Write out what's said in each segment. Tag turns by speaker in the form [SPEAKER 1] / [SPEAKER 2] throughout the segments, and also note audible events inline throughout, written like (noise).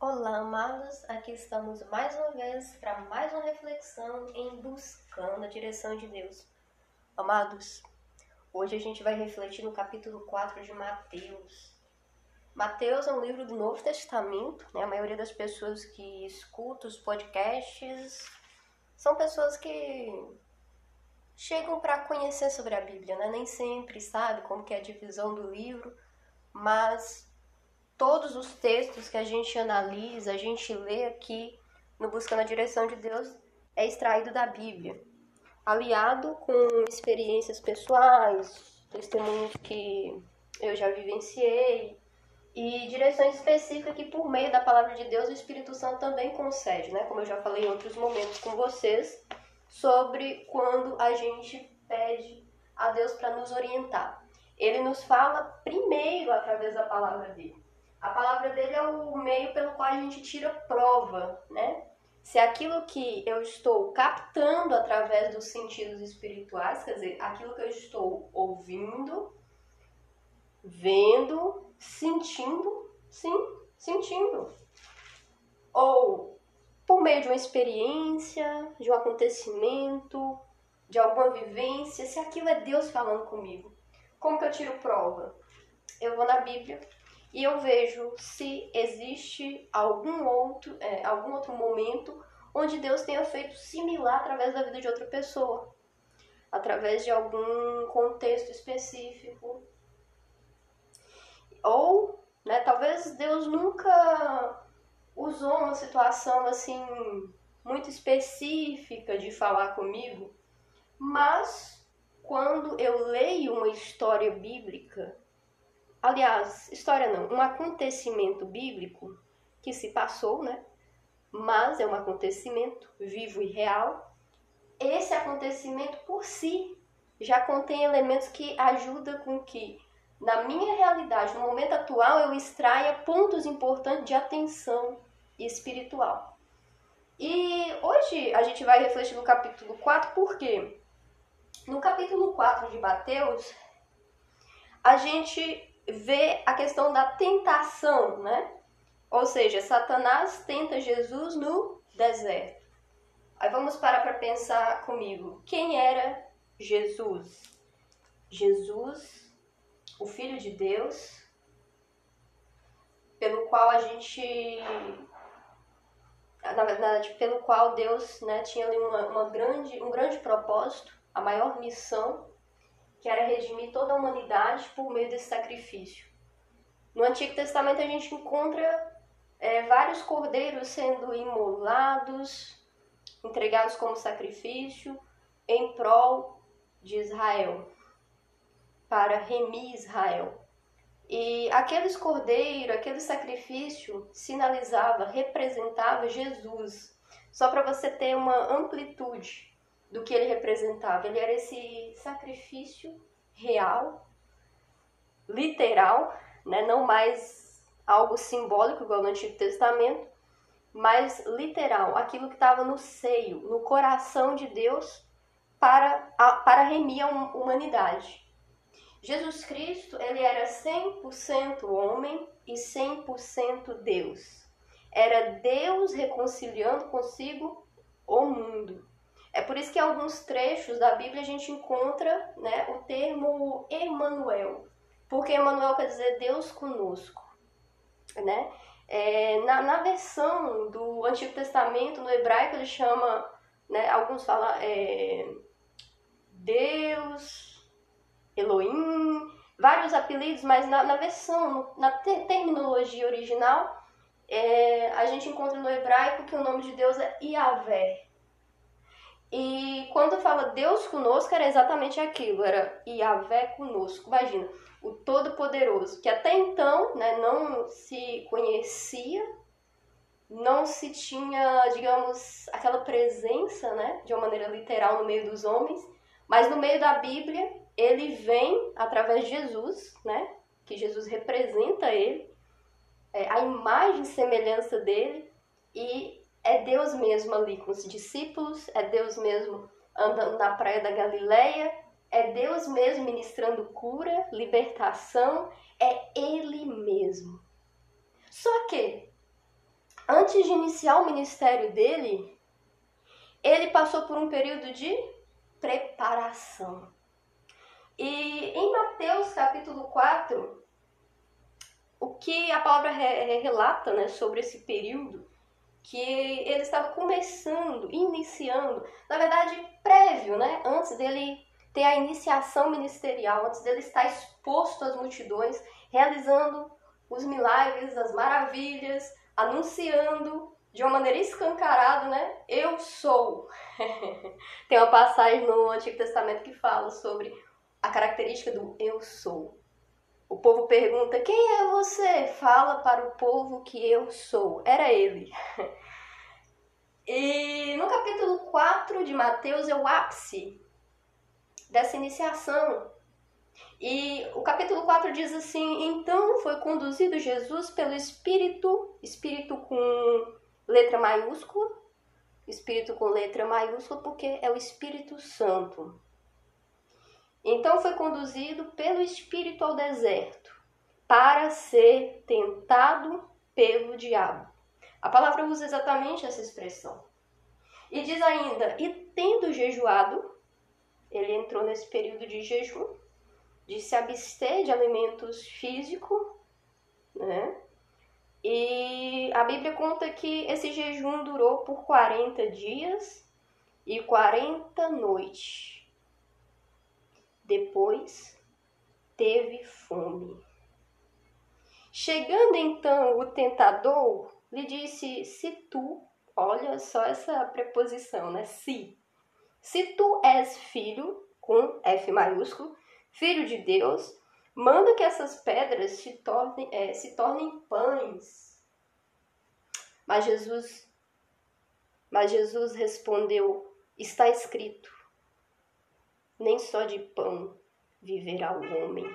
[SPEAKER 1] Olá, amados. Aqui estamos mais uma vez para mais uma reflexão em buscando a direção de Deus. Amados, hoje a gente vai refletir no capítulo 4 de Mateus. Mateus é um livro do Novo Testamento, né? A maioria das pessoas que escutam os podcasts são pessoas que chegam para conhecer sobre a Bíblia, né? Nem sempre sabe como que é a divisão do livro, mas todos os textos que a gente analisa, a gente lê aqui no Buscando a Direção de Deus, é extraído da Bíblia, aliado com experiências pessoais, testemunhos que eu já vivenciei e direções específicas que por meio da palavra de Deus o Espírito Santo também concede, né? Como eu já falei em outros momentos com vocês, sobre quando a gente pede a Deus para nos orientar. Ele nos fala primeiro através da palavra dele. A palavra dele é o meio pelo qual a gente tira prova, né? Se aquilo que eu estou captando através dos sentidos espirituais, quer dizer, aquilo que eu estou ouvindo, vendo, sentindo, sim, sentindo. Ou por meio de uma experiência, de um acontecimento, de alguma vivência, se aquilo é Deus falando comigo. Como que eu tiro prova? Eu vou na Bíblia, e eu vejo se existe algum outro, é, algum outro momento onde Deus tenha feito similar através da vida de outra pessoa, através de algum contexto específico. Ou, né, talvez Deus nunca usou uma situação assim muito específica de falar comigo, mas quando eu leio uma história bíblica, aliás, história não, um acontecimento bíblico que se passou, né? Mas é um acontecimento vivo e real. Esse acontecimento por si já contém elementos que ajudam com que, na minha realidade, no momento atual, eu extraia pontos importantes de atenção espiritual. E hoje a gente vai refletir no capítulo 4, porque no capítulo 4 de Mateus, a gente vê a questão da tentação, né? Ou seja, Satanás tenta Jesus no deserto. Aí vamos parar para pensar comigo. Quem era Jesus? Jesus, o Filho de Deus, pelo qual a gente. Na verdade, pelo qual Deus né, tinha ali uma, uma grande, um grande propósito, a maior missão que era redimir toda a humanidade por meio desse sacrifício. No Antigo Testamento a gente encontra é, vários cordeiros sendo imolados, entregados como sacrifício em prol de Israel, para remir Israel. E aqueles cordeiros, aquele sacrifício sinalizava, representava Jesus. Só para você ter uma amplitude do que ele representava. Ele era esse sacrifício real, literal, né? não mais algo simbólico igual no Antigo Testamento, mas literal, aquilo que estava no seio, no coração de Deus para, para remir a humanidade. Jesus Cristo, ele era 100% homem e 100% Deus. Era Deus reconciliando consigo o mundo. É por isso que alguns trechos da Bíblia a gente encontra né, o termo Emmanuel, porque Emmanuel quer dizer Deus conosco. Né? É, na, na versão do Antigo Testamento, no hebraico, ele chama, né, alguns falam é, Deus, Elohim, vários apelidos, mas na, na versão, na te, terminologia original, é, a gente encontra no hebraico que o nome de Deus é Yahvé. E quando fala Deus conosco, era exatamente aquilo, era Yahvé conosco. Imagina, o Todo-Poderoso, que até então né, não se conhecia, não se tinha, digamos, aquela presença, né, de uma maneira literal no meio dos homens, mas no meio da Bíblia, ele vem através de Jesus, né, que Jesus representa ele, é, a imagem e semelhança dele, e é Deus mesmo ali com os discípulos, é Deus mesmo andando na praia da Galileia, é Deus mesmo ministrando cura, libertação, é Ele mesmo. Só que antes de iniciar o ministério dele, ele passou por um período de preparação. E em Mateus capítulo 4, o que a palavra re relata né, sobre esse período, que ele estava começando, iniciando, na verdade, prévio, né, antes dele ter a iniciação ministerial, antes dele estar exposto às multidões, realizando os milagres, as maravilhas, anunciando de uma maneira escancarada, né? Eu sou. (laughs) Tem uma passagem no Antigo Testamento que fala sobre a característica do eu sou. O povo pergunta: Quem é você? Fala para o povo que eu sou. Era ele. (laughs) E no capítulo 4 de Mateus é o ápice dessa iniciação. E o capítulo 4 diz assim: Então foi conduzido Jesus pelo Espírito, Espírito com letra maiúscula, Espírito com letra maiúscula, porque é o Espírito Santo. Então foi conduzido pelo Espírito ao deserto para ser tentado pelo diabo. A palavra usa exatamente essa expressão. E diz ainda: e tendo jejuado, ele entrou nesse período de jejum, de se abster de alimentos físicos, né? E a Bíblia conta que esse jejum durou por 40 dias e 40 noites. Depois teve fome. Chegando então o tentador, lhe disse: Se tu, olha só essa preposição, né? Se. Se tu és filho, com F maiúsculo, filho de Deus, manda que essas pedras se tornem, é, se tornem pães. Mas Jesus, mas Jesus respondeu: Está escrito, nem só de pão viverá o homem,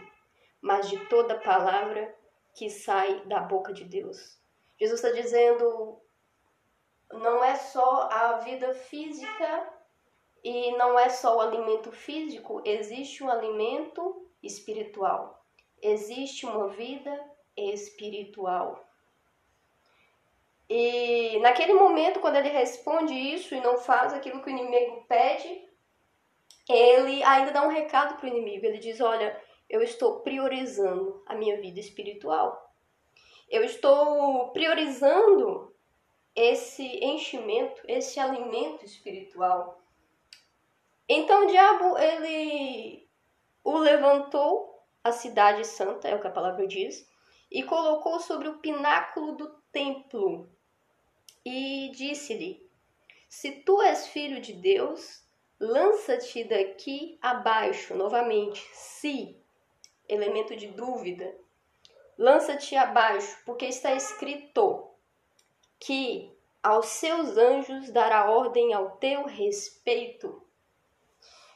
[SPEAKER 1] mas de toda palavra que sai da boca de Deus. Jesus está dizendo: não é só a vida física e não é só o alimento físico, existe um alimento espiritual. Existe uma vida espiritual. E naquele momento, quando ele responde isso e não faz aquilo que o inimigo pede, ele ainda dá um recado para o inimigo. Ele diz: Olha, eu estou priorizando a minha vida espiritual. Eu estou priorizando esse enchimento, esse alimento espiritual. Então o diabo ele o levantou a cidade santa, é o que a palavra diz, e colocou sobre o pináculo do templo e disse-lhe: Se tu és filho de Deus, lança-te daqui abaixo, novamente, se, elemento de dúvida, lança-te abaixo, porque está escrito que aos seus anjos dará ordem ao teu respeito.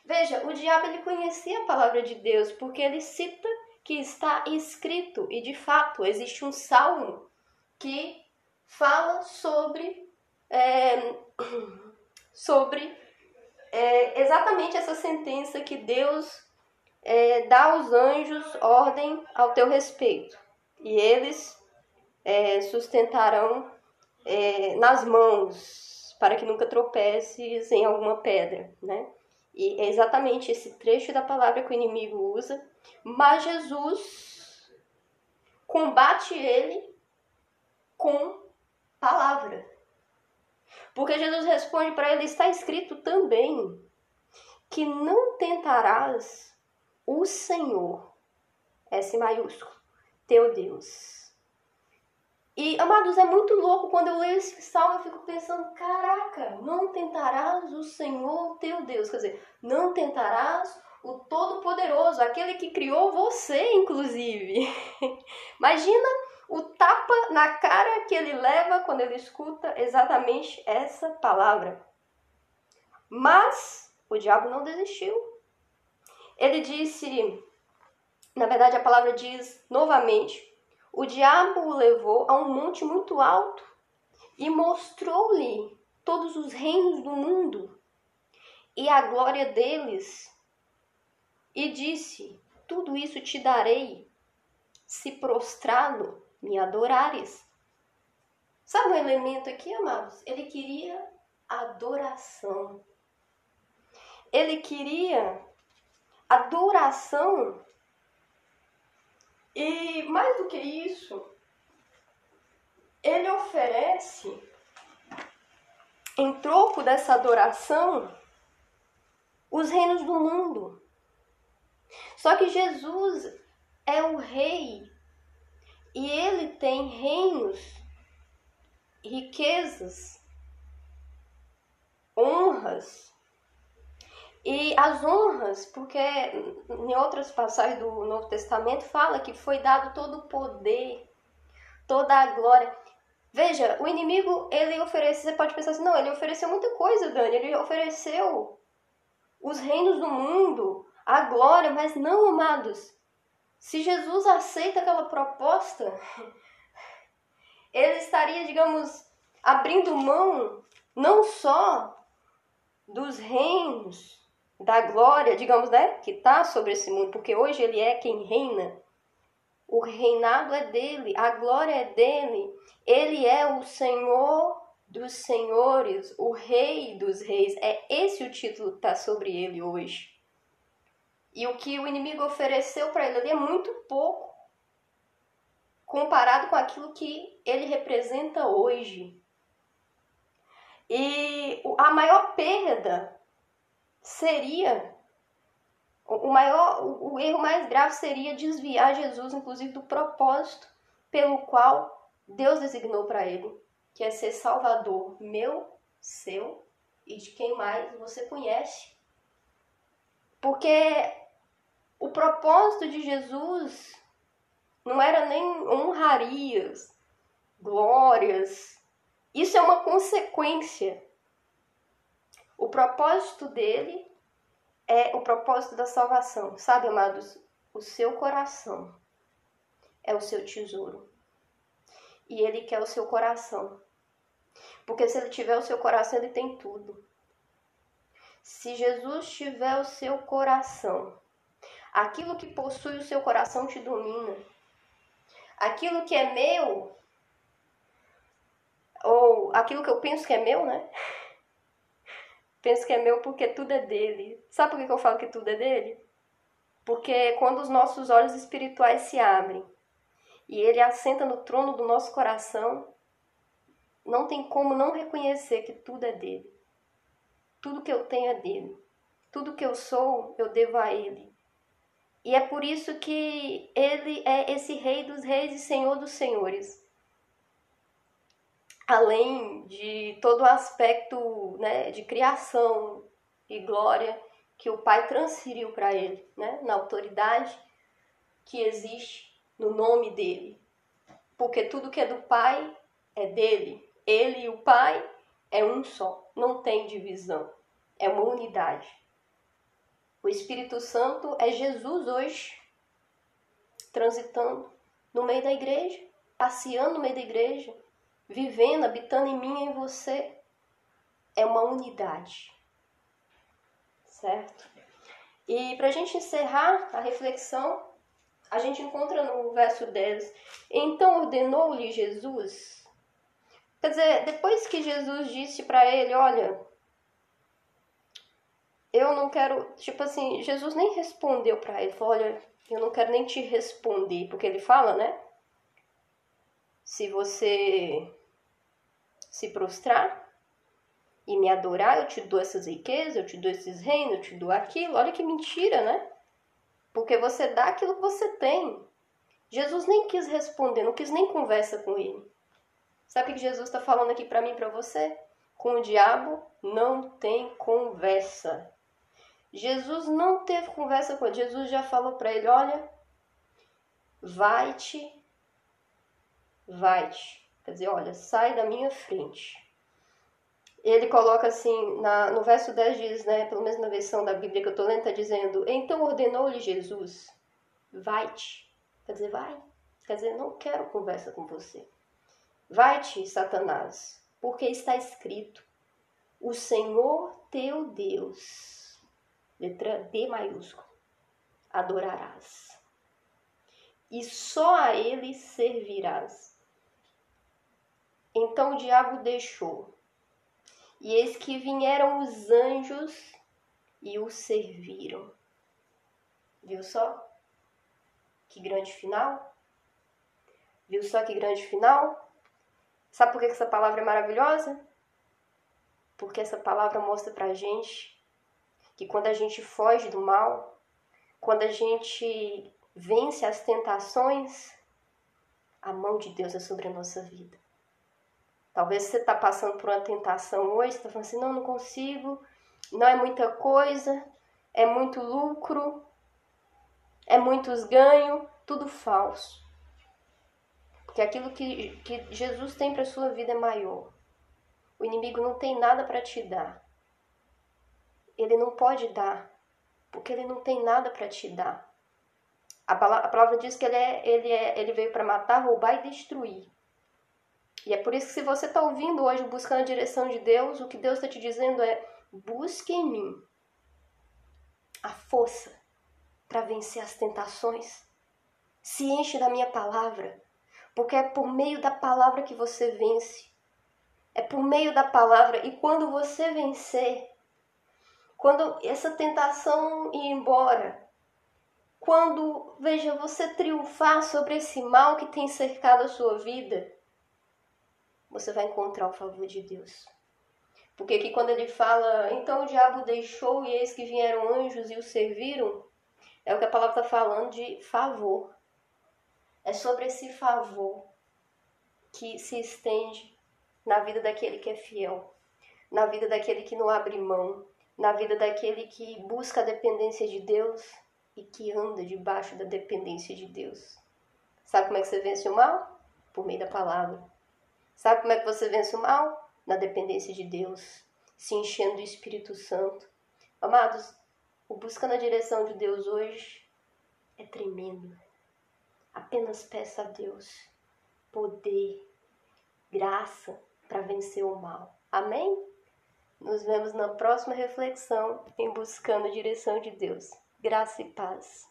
[SPEAKER 1] Veja, o diabo ele conhecia a palavra de Deus porque ele cita que está escrito e de fato existe um salmo que fala sobre é, (clears throat) sobre é, exatamente essa sentença que Deus é, dá aos anjos ordem ao teu respeito e eles é, sustentarão é, nas mãos para que nunca tropeces em alguma pedra, né? E é exatamente esse trecho da palavra que o inimigo usa, mas Jesus combate ele com palavra. Porque Jesus responde para ele: está escrito também que não tentarás o Senhor, S maiúsculo, teu Deus. E, amados, é muito louco quando eu leio esse salmo, eu fico pensando, caraca, não tentarás o Senhor teu Deus. Quer dizer, não tentarás o Todo-Poderoso, aquele que criou você, inclusive. (laughs) Imagina o tapa na cara que ele leva quando ele escuta exatamente essa palavra. Mas o diabo não desistiu. Ele disse, na verdade a palavra diz novamente, o diabo o levou a um monte muito alto e mostrou-lhe todos os reinos do mundo e a glória deles, e disse: Tudo isso te darei, se prostrado me adorares. Sabe um elemento aqui, amados? Ele queria adoração. Ele queria adoração. E mais do que isso, ele oferece, em troco dessa adoração, os reinos do mundo. Só que Jesus é o rei e ele tem reinos, riquezas, honras. E as honras, porque em outras passagens do Novo Testamento fala que foi dado todo o poder, toda a glória. Veja, o inimigo, ele oferece, você pode pensar assim, não, ele ofereceu muita coisa, Dani, ele ofereceu os reinos do mundo, a glória, mas não, amados. Se Jesus aceita aquela proposta, ele estaria, digamos, abrindo mão não só dos reinos, da glória, digamos, né, que está sobre esse mundo, porque hoje ele é quem reina. O reinado é dele, a glória é dele. Ele é o Senhor dos senhores, o Rei dos reis. É esse o título que está sobre ele hoje. E o que o inimigo ofereceu para ele ali é muito pouco comparado com aquilo que ele representa hoje. E a maior perda seria o maior o erro mais grave seria desviar Jesus inclusive do propósito pelo qual Deus designou para ele, que é ser salvador meu, seu e de quem mais você conhece. Porque o propósito de Jesus não era nem honrarias, glórias. Isso é uma consequência. O propósito dele é o propósito da salvação. Sabe, amados, o seu coração é o seu tesouro. E ele quer o seu coração. Porque se ele tiver o seu coração, ele tem tudo. Se Jesus tiver o seu coração, aquilo que possui o seu coração te domina. Aquilo que é meu, ou aquilo que eu penso que é meu, né? (laughs) penso que é meu porque tudo é dele. Sabe por que eu falo que tudo é dele? Porque quando os nossos olhos espirituais se abrem e ele assenta no trono do nosso coração, não tem como não reconhecer que tudo é dele. Tudo que eu tenho é dele. Tudo que eu sou, eu devo a ele. E é por isso que ele é esse rei dos reis e senhor dos senhores além de todo o aspecto né, de criação e glória que o Pai transferiu para ele, né, na autoridade que existe no nome dele. Porque tudo que é do Pai é dele. Ele e o Pai é um só, não tem divisão, é uma unidade. O Espírito Santo é Jesus hoje, transitando no meio da igreja, passeando no meio da igreja, vivendo, habitando em mim e em você, é uma unidade. Certo? E para a gente encerrar a reflexão, a gente encontra no verso 10: Então ordenou-lhe Jesus. Quer dizer, depois que Jesus disse para ele: Olha, eu não quero. Tipo assim, Jesus nem respondeu para ele: falou, Olha, eu não quero nem te responder, porque ele fala, né? Se você se prostrar e me adorar, eu te dou essas riquezas, eu te dou esses reinos, eu te dou aquilo. Olha que mentira, né? Porque você dá aquilo que você tem. Jesus nem quis responder, não quis nem conversa com ele. Sabe o que Jesus está falando aqui para mim para você? Com o diabo não tem conversa. Jesus não teve conversa com ele. Jesus já falou para ele: olha, vai-te, vai-te. Quer dizer, olha, sai da minha frente. Ele coloca assim, na, no verso 10 diz, né, pelo menos na versão da Bíblia que eu estou lendo, está dizendo, então ordenou-lhe Jesus, vai-te. Quer dizer, vai. Quer dizer, não quero conversa com você. Vai-te, Satanás, porque está escrito, o Senhor teu Deus, letra D maiúsculo, adorarás. E só a ele servirás Então o diabo deixou. E eis que vieram os anjos e o serviram. Viu só? Que grande final? Viu só que grande final? Sabe por que essa palavra é maravilhosa? Porque essa palavra mostra pra gente que quando a gente foge do mal, quando a gente vence as tentações, a mão de Deus é sobre a nossa vida. Talvez você está passando por uma tentação hoje, está falando assim, não, não consigo, não é muita coisa, é muito lucro, é muitos ganhos, tudo falso. Porque aquilo que, que Jesus tem para sua vida é maior. O inimigo não tem nada para te dar. Ele não pode dar, porque ele não tem nada para te dar. A palavra, a palavra, diz que ele, é, ele, é, ele veio para matar, roubar e destruir. E é por isso que se você está ouvindo hoje, buscando a direção de Deus, o que Deus está te dizendo é: busque em mim a força para vencer as tentações. Se enche da minha palavra, porque é por meio da palavra que você vence. É por meio da palavra. E quando você vencer, quando essa tentação ir embora, quando, veja, você triunfar sobre esse mal que tem cercado a sua vida, você vai encontrar o favor de Deus. Porque aqui quando ele fala, então o diabo deixou e eis que vieram anjos e o serviram, é o que a palavra está falando de favor. É sobre esse favor que se estende na vida daquele que é fiel, na vida daquele que não abre mão, na vida daquele que busca a dependência de Deus e que anda debaixo da dependência de Deus. Sabe como é que você vence o mal? Por meio da palavra. Sabe como é que você vence o mal? Na dependência de Deus, se enchendo do Espírito Santo. Amados, o busca na direção de Deus hoje é tremendo. Apenas peça a Deus poder, graça para vencer o mal. Amém? Nos vemos na próxima reflexão em Buscando a Direção de Deus. Graça e paz.